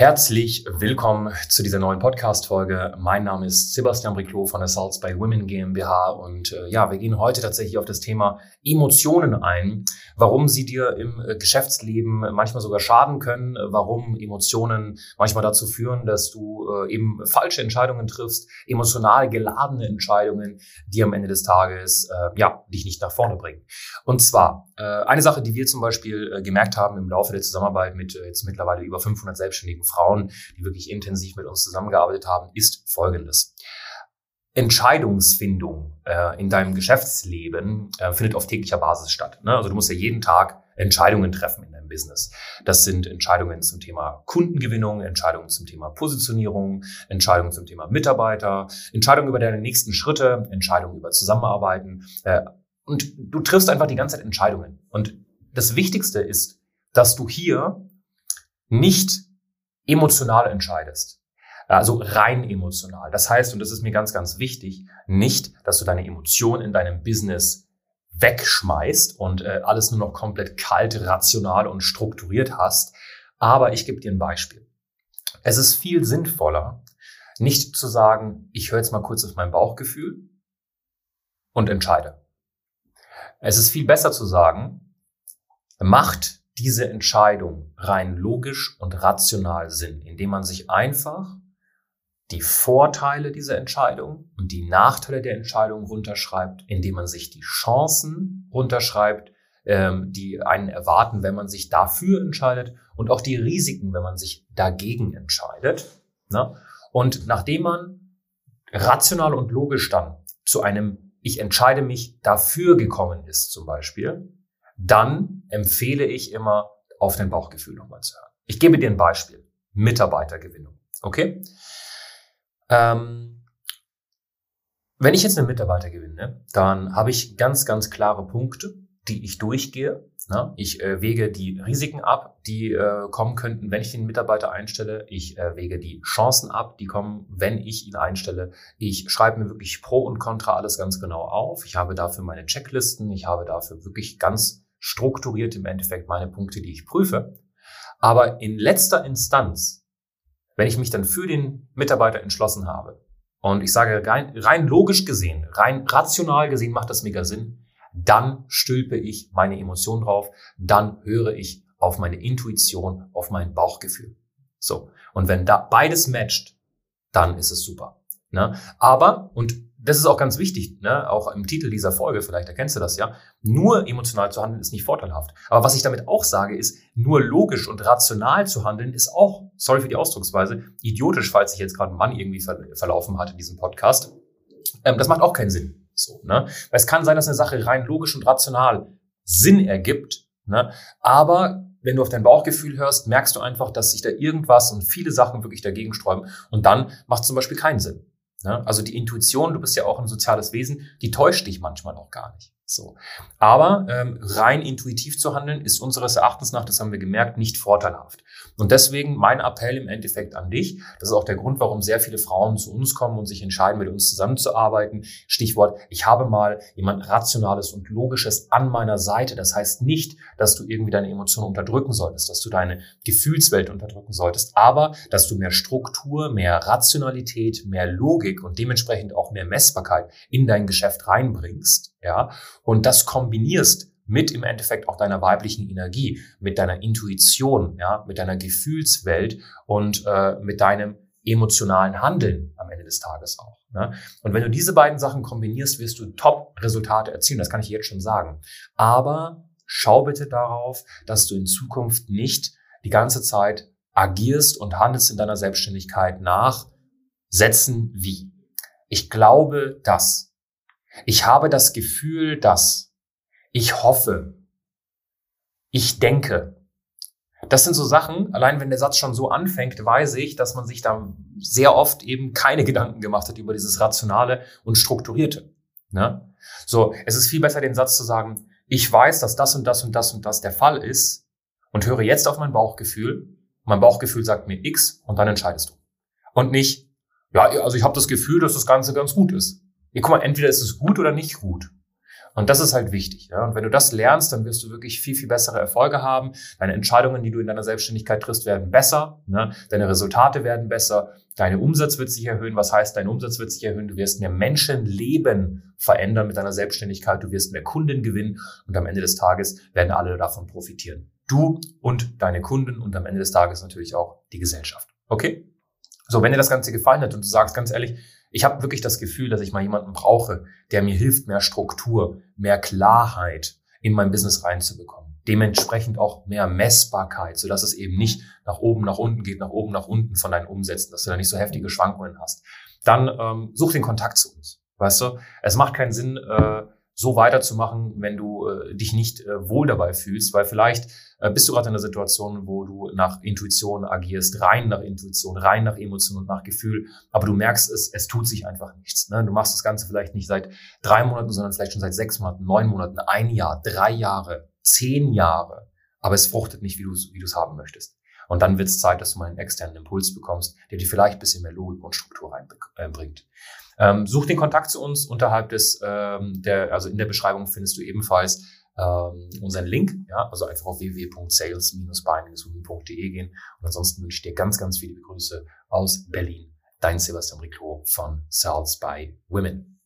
Herzlich willkommen zu dieser neuen Podcast-Folge. Mein Name ist Sebastian Briclot von Salz by Women GmbH und äh, ja, wir gehen heute tatsächlich auf das Thema Emotionen ein, warum sie dir im äh, Geschäftsleben manchmal sogar schaden können, warum Emotionen manchmal dazu führen, dass du äh, eben falsche Entscheidungen triffst, emotional geladene Entscheidungen, die am Ende des Tages äh, ja dich nicht nach vorne bringen. Und zwar äh, eine Sache, die wir zum Beispiel äh, gemerkt haben im Laufe der Zusammenarbeit mit jetzt mittlerweile über 500 Selbstständigen Frauen, die wirklich intensiv mit uns zusammengearbeitet haben, ist folgendes. Entscheidungsfindung äh, in deinem Geschäftsleben äh, findet auf täglicher Basis statt. Ne? Also du musst ja jeden Tag Entscheidungen treffen in deinem Business. Das sind Entscheidungen zum Thema Kundengewinnung, Entscheidungen zum Thema Positionierung, Entscheidungen zum Thema Mitarbeiter, Entscheidungen über deine nächsten Schritte, Entscheidungen über Zusammenarbeiten. Äh, und du triffst einfach die ganze Zeit Entscheidungen. Und das Wichtigste ist, dass du hier nicht emotional entscheidest. Also rein emotional. Das heißt, und das ist mir ganz, ganz wichtig, nicht, dass du deine Emotionen in deinem Business wegschmeißt und äh, alles nur noch komplett kalt, rational und strukturiert hast. Aber ich gebe dir ein Beispiel. Es ist viel sinnvoller, nicht zu sagen, ich höre jetzt mal kurz auf mein Bauchgefühl und entscheide. Es ist viel besser zu sagen, macht diese Entscheidung rein logisch und rational Sinn, indem man sich einfach die Vorteile dieser Entscheidung und die Nachteile der Entscheidung runterschreibt, indem man sich die Chancen runterschreibt, ähm, die einen erwarten, wenn man sich dafür entscheidet und auch die Risiken, wenn man sich dagegen entscheidet. Ne? Und nachdem man rational und logisch dann zu einem Ich entscheide mich dafür gekommen ist zum Beispiel, dann empfehle ich immer, auf dein Bauchgefühl nochmal zu hören. Ich gebe dir ein Beispiel. Mitarbeitergewinnung. Okay? Ähm, wenn ich jetzt einen Mitarbeiter gewinne, dann habe ich ganz, ganz klare Punkte, die ich durchgehe. Ne? Ich äh, wege die Risiken ab, die äh, kommen könnten, wenn ich den Mitarbeiter einstelle. Ich äh, wege die Chancen ab, die kommen, wenn ich ihn einstelle. Ich schreibe mir wirklich Pro und Contra alles ganz genau auf. Ich habe dafür meine Checklisten. Ich habe dafür wirklich ganz strukturiert im Endeffekt meine Punkte, die ich prüfe. Aber in letzter Instanz, wenn ich mich dann für den Mitarbeiter entschlossen habe und ich sage rein, rein logisch gesehen, rein rational gesehen macht das mega Sinn, dann stülpe ich meine Emotionen drauf, dann höre ich auf meine Intuition, auf mein Bauchgefühl. So. Und wenn da beides matcht, dann ist es super. Ne? Aber, und das ist auch ganz wichtig, ne? auch im Titel dieser Folge, vielleicht erkennst du das ja, nur emotional zu handeln ist nicht vorteilhaft. Aber was ich damit auch sage, ist, nur logisch und rational zu handeln ist auch, sorry für die Ausdrucksweise, idiotisch, falls sich jetzt gerade ein Mann irgendwie ver verlaufen hat in diesem Podcast. Ähm, das macht auch keinen Sinn. So, ne? Weil es kann sein, dass eine Sache rein logisch und rational Sinn ergibt, ne? aber wenn du auf dein Bauchgefühl hörst, merkst du einfach, dass sich da irgendwas und viele Sachen wirklich dagegen sträuben und dann macht zum Beispiel keinen Sinn. Ne? Also die Intuition, du bist ja auch ein soziales Wesen, die täuscht dich manchmal auch gar nicht. So. Aber ähm, rein intuitiv zu handeln, ist unseres Erachtens nach, das haben wir gemerkt, nicht vorteilhaft. Und deswegen mein Appell im Endeffekt an dich, das ist auch der Grund, warum sehr viele Frauen zu uns kommen und sich entscheiden, mit uns zusammenzuarbeiten. Stichwort, ich habe mal jemand Rationales und Logisches an meiner Seite. Das heißt nicht, dass du irgendwie deine Emotionen unterdrücken solltest, dass du deine Gefühlswelt unterdrücken solltest, aber dass du mehr Struktur, mehr Rationalität, mehr Logik und dementsprechend auch mehr Messbarkeit in dein Geschäft reinbringst, ja, und das kombinierst mit im Endeffekt auch deiner weiblichen Energie, mit deiner Intuition, ja, mit deiner Gefühlswelt und äh, mit deinem emotionalen Handeln am Ende des Tages auch. Ne? Und wenn du diese beiden Sachen kombinierst, wirst du Top-Resultate erzielen. Das kann ich jetzt schon sagen. Aber schau bitte darauf, dass du in Zukunft nicht die ganze Zeit agierst und handelst in deiner Selbstständigkeit nach Sätzen wie. Ich glaube, dass. Ich habe das Gefühl, dass ich hoffe, ich denke. Das sind so Sachen, allein wenn der Satz schon so anfängt, weiß ich, dass man sich da sehr oft eben keine Gedanken gemacht hat über dieses Rationale und Strukturierte. Ne? So, es ist viel besser, den Satz zu sagen, ich weiß, dass das und das und das und das der Fall ist und höre jetzt auf mein Bauchgefühl. Mein Bauchgefühl sagt mir X und dann entscheidest du. Und nicht, ja, also ich habe das Gefühl, dass das Ganze ganz gut ist. Ja, guck mal, entweder ist es gut oder nicht gut. Und das ist halt wichtig. Ja? Und wenn du das lernst, dann wirst du wirklich viel, viel bessere Erfolge haben. Deine Entscheidungen, die du in deiner Selbstständigkeit triffst, werden besser. Ne? Deine Resultate werden besser. Deine Umsatz wird sich erhöhen. Was heißt, dein Umsatz wird sich erhöhen? Du wirst mehr Menschenleben verändern mit deiner Selbstständigkeit. Du wirst mehr Kunden gewinnen. Und am Ende des Tages werden alle davon profitieren. Du und deine Kunden und am Ende des Tages natürlich auch die Gesellschaft. Okay? So, wenn dir das Ganze gefallen hat und du sagst ganz ehrlich, ich habe wirklich das Gefühl, dass ich mal jemanden brauche, der mir hilft, mehr Struktur, mehr Klarheit in mein Business reinzubekommen. Dementsprechend auch mehr Messbarkeit, sodass es eben nicht nach oben, nach unten geht, nach oben, nach unten von deinen Umsätzen, dass du da nicht so heftige Schwankungen hast. Dann ähm, such den Kontakt zu uns. Weißt du, es macht keinen Sinn, äh, so weiterzumachen, wenn du äh, dich nicht äh, wohl dabei fühlst, weil vielleicht äh, bist du gerade in einer Situation, wo du nach Intuition agierst, rein nach Intuition, rein nach Emotion und nach Gefühl, aber du merkst es, es tut sich einfach nichts. Ne? Du machst das Ganze vielleicht nicht seit drei Monaten, sondern vielleicht schon seit sechs Monaten, neun Monaten, ein Jahr, drei Jahre, zehn Jahre, aber es fruchtet nicht, wie du wie es haben möchtest. Und dann wird es Zeit, dass du mal einen externen Impuls bekommst, der dir vielleicht ein bisschen mehr Logik und Struktur reinbringt. Ähm, such den Kontakt zu uns unterhalb des, ähm, der, also in der Beschreibung findest du ebenfalls ähm, unseren Link, ja, also einfach auf www.sales-by-women.de gehen. Und ansonsten wünsche ich dir ganz, ganz viele Grüße aus Berlin. Dein Sebastian Riclo von Sales by Women.